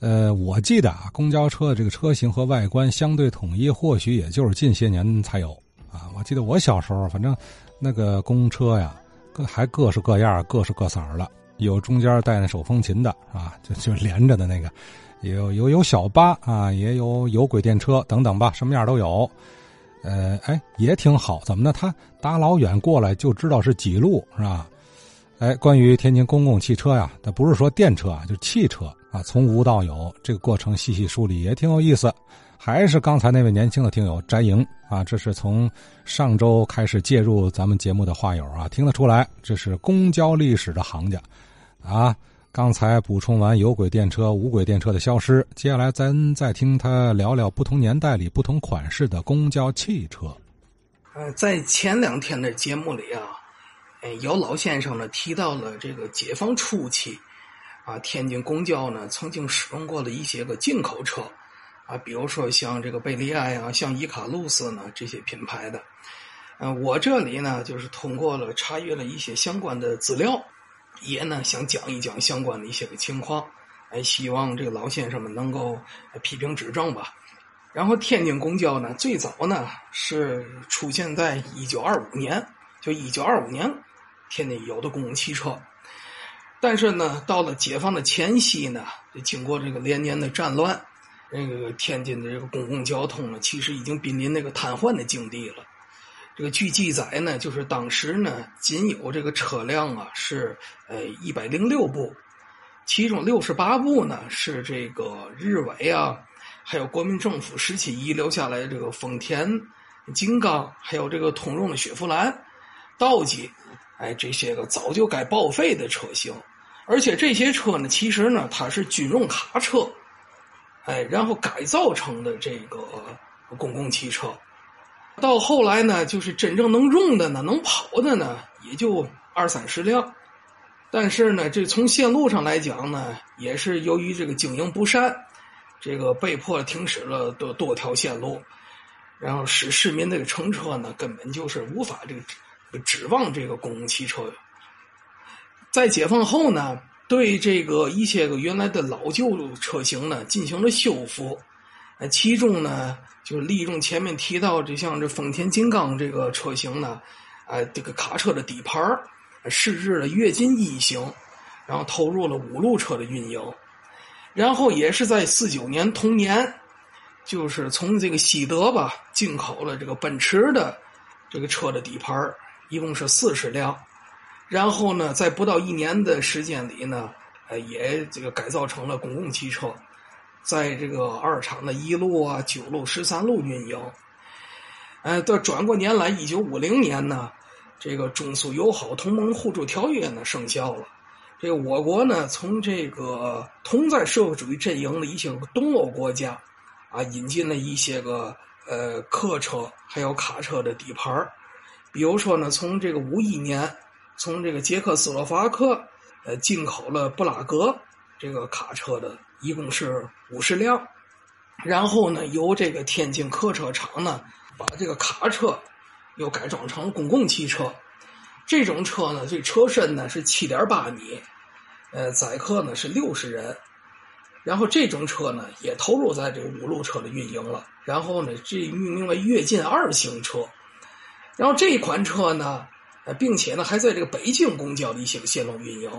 呃，我记得啊，公交车的这个车型和外观相对统一，或许也就是近些年才有啊。我记得我小时候，反正那个公车呀，各还各式各样，各式各色儿的，有中间带那手风琴的啊，就就连着的那个，有有有小巴啊，也有有轨电车等等吧，什么样都有。呃，哎，也挺好，怎么呢？他打老远过来就知道是几路，是吧？哎，关于天津公共汽车呀，它不是说电车啊，就是汽车啊，从无到有，这个过程细细梳理也挺有意思。还是刚才那位年轻的听友翟莹啊，这是从上周开始介入咱们节目的话友啊，听得出来这是公交历史的行家啊。刚才补充完有轨电车、无轨电车的消失，接下来咱再听他聊聊不同年代里不同款式的公交汽车。呃，在前两天的节目里啊，有老先生呢提到了这个解放初期啊，天津公交呢曾经使用过的一些个进口车啊，比如说像这个贝利亚呀、像伊卡路斯呢这些品牌的。呃，我这里呢就是通过了查阅了一些相关的资料。也呢想讲一讲相关的一些个情况，哎，希望这个老先生们能够批评指正吧。然后天津公交呢，最早呢是出现在一九二五年，就一九二五年，天津有的公共汽车。但是呢，到了解放的前夕呢，经过这个连年的战乱，那个天津的这个公共交通呢，其实已经濒临那个瘫痪的境地了。这个据记载呢，就是当时呢，仅有这个车辆啊是呃一百零六部，其中六十八部呢是这个日伪啊，还有国民政府时期遗留下来的这个丰田、金刚，还有这个通用的雪佛兰、道奇，哎，这些个早就该报废的车型，而且这些车呢，其实呢它是军用卡车，哎，然后改造成的这个公共汽车。到后来呢，就是真正能用的呢，能跑的呢，也就二三十辆。但是呢，这从线路上来讲呢，也是由于这个经营不善，这个被迫停驶了多多条线路，然后使市民这个乘车呢，根本就是无法这个指望这个公共汽车。在解放后呢，对这个一些个原来的老旧车型呢，进行了修复。呃其中呢，就是利用前面提到，这像这丰田金刚这个车型呢，啊，这个卡车的底盘试制了跃进一型，然后投入了五路车的运营，然后也是在四九年同年，就是从这个西德吧进口了这个奔驰的这个车的底盘一共是四十辆，然后呢，在不到一年的时间里呢，呃，也这个改造成了公共汽车。在这个二厂的一路啊、九路、十三路运营，呃，到转过年来，一九五零年呢，这个中苏友好同盟互助条约呢生效了。这个我国呢，从这个同在社会主义阵营的一些东欧国家，啊，引进了一些个呃客车还有卡车的底盘比如说呢，从这个五一年，从这个捷克斯洛伐克呃进口了布拉格这个卡车的。一共是五十辆，然后呢，由这个天津客车厂呢，把这个卡车又改装成公共汽车。这种车呢，这车身呢是七点八米，呃，载客呢是六十人。然后这种车呢，也投入在这个五路车的运营了。然后呢，这命名为跃进二型车。然后这款车呢，并且呢，还在这个北京公交的一些个线路运营。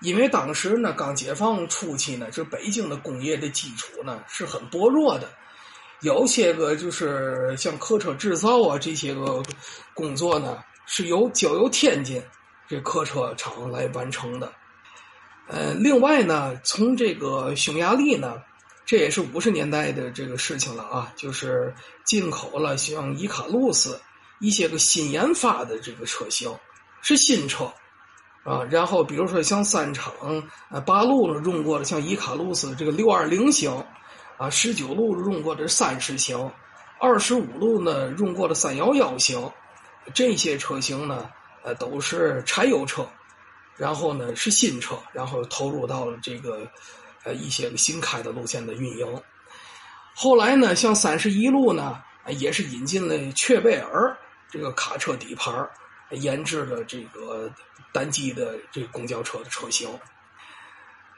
因为当时呢，刚解放初期呢，就北京的工业的基础呢是很薄弱的，有些个就是像客车制造啊这些个工作呢，是由交由天津这客车厂来完成的。呃，另外呢，从这个匈牙利呢，这也是五十年代的这个事情了啊，就是进口了像伊卡路斯一些个新研发的这个车型，是新车。啊，然后比如说像三厂呃八路呢用过的，像伊卡路斯这个六二零型，啊十九路用过的三十型，二十五路呢用过的三幺幺型，这些车型呢呃都是柴油车，然后呢是新车，然后投入到了这个呃一些个新开的路线的运营。后来呢，像三十一路呢也是引进了雀贝尔这个卡车底盘研制的这个。单机的这个公交车的车型，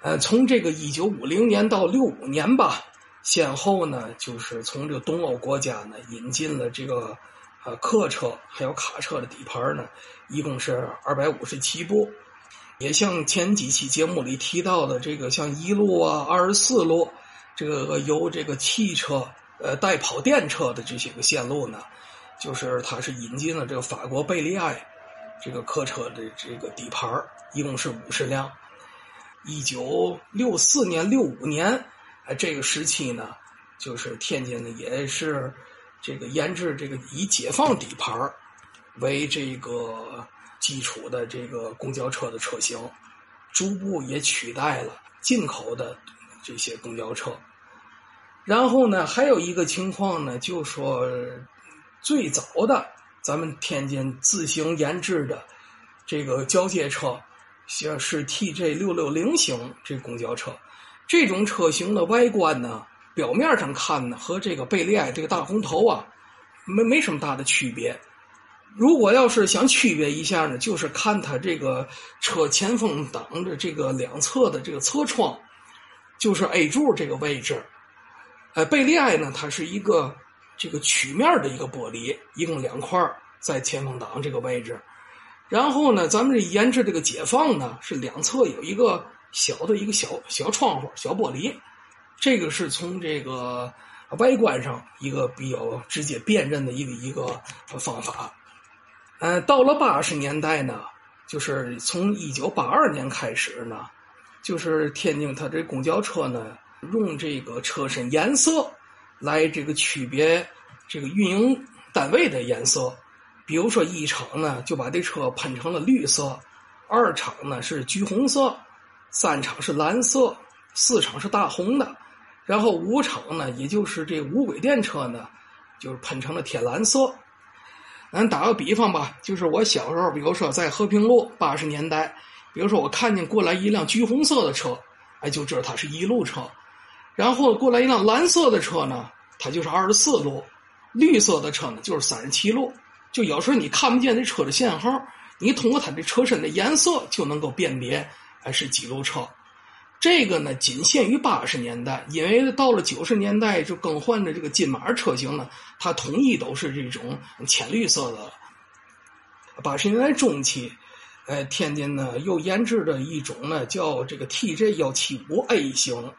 呃，从这个一九五零年到六五年吧，先后呢，就是从这个东欧国家呢引进了这个呃客车还有卡车的底盘呢，一共是二百五十七部。也像前几期节目里提到的，这个像一路啊、二十四路，这个由这个汽车呃代跑电车的这些个线路呢，就是它是引进了这个法国贝利埃这个客车的这个底盘一共是五十辆。一九六四年、六五年，哎，这个时期呢，就是天津呢也是这个研制这个以解放底盘为这个。基础的这个公交车的车型，逐步也取代了进口的这些公交车。然后呢，还有一个情况呢，就说最早的咱们天津自行研制的这个交接车，像是 TJ 六六零型这公交车，这种车型的外观呢，表面上看呢，和这个贝利埃这个大红头啊，没没什么大的区别。如果要是想区别一下呢，就是看它这个车前风挡的这个两侧的这个侧窗，就是 A 柱这个位置。呃，贝利埃呢，它是一个这个曲面的一个玻璃，一共两块在前风挡这个位置。然后呢，咱们这研制这个解放呢，是两侧有一个小的一个小小窗户、小玻璃。这个是从这个外观上一个比较直接辨认的一个一个方法。呃，到了八十年代呢，就是从一九八二年开始呢，就是天津它这公交车呢，用这个车身颜色来这个区别这个运营单位的颜色。比如说一厂呢就把这车喷成了绿色，二厂呢是橘红色，三厂是蓝色，四厂是大红的，然后五厂呢，也就是这无轨电车呢，就是喷成了天蓝色。咱打个比方吧，就是我小时候，比如说在和平路八十年代，比如说我看见过来一辆橘红色的车，哎，就知道它是一路车；然后过来一辆蓝色的车呢，它就是二十四路；绿色的车呢，就是三十七路。就有时候你看不见这车的限号，你通过它的车身的颜色就能够辨别，哎，是几路车。这个呢，仅限于八十年代，因为到了九十年代就更换的这个金马车型呢，它统一都是这种浅绿色的。八十年代中期，呃，天津呢又研制的一种呢叫这个 TJ 幺七五 A 型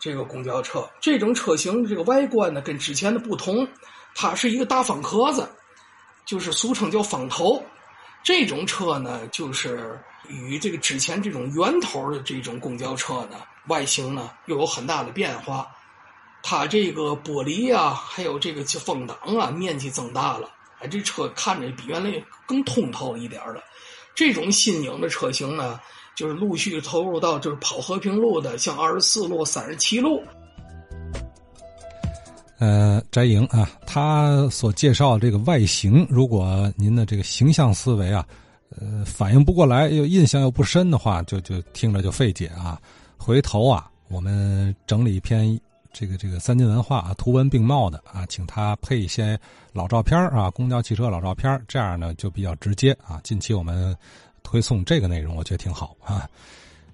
这个公交车，这种车型的这个外观呢跟之前的不同，它是一个大方壳子，就是俗称叫方头。这种车呢，就是与这个之前这种圆头的这种公交车呢，外形呢又有很大的变化。它这个玻璃啊，还有这个风挡啊，面积增大了，哎，这车看着比原来更通透一点了。这种新颖的车型呢，就是陆续投入到就是跑和平路的，像二十四路、三十七路。呃，翟莹啊，他所介绍这个外形，如果您的这个形象思维啊，呃，反应不过来，又印象又不深的话，就就听着就费解啊。回头啊，我们整理一篇这个这个三金文化啊，图文并茂的啊，请他配一些老照片啊，公交汽车老照片这样呢就比较直接啊。近期我们推送这个内容，我觉得挺好啊。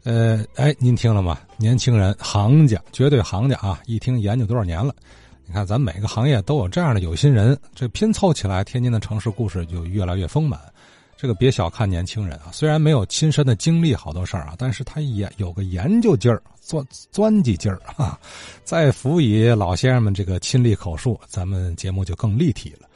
呃，哎，您听了吗？年轻人，行家，绝对行家啊！一听研究多少年了。你看，咱每个行业都有这样的有心人，这拼凑起来，天津的城市故事就越来越丰满。这个别小看年轻人啊，虽然没有亲身的经历好多事儿啊，但是他也有个研究劲儿、钻钻机劲儿啊。再辅以老先生们这个亲历口述，咱们节目就更立体了。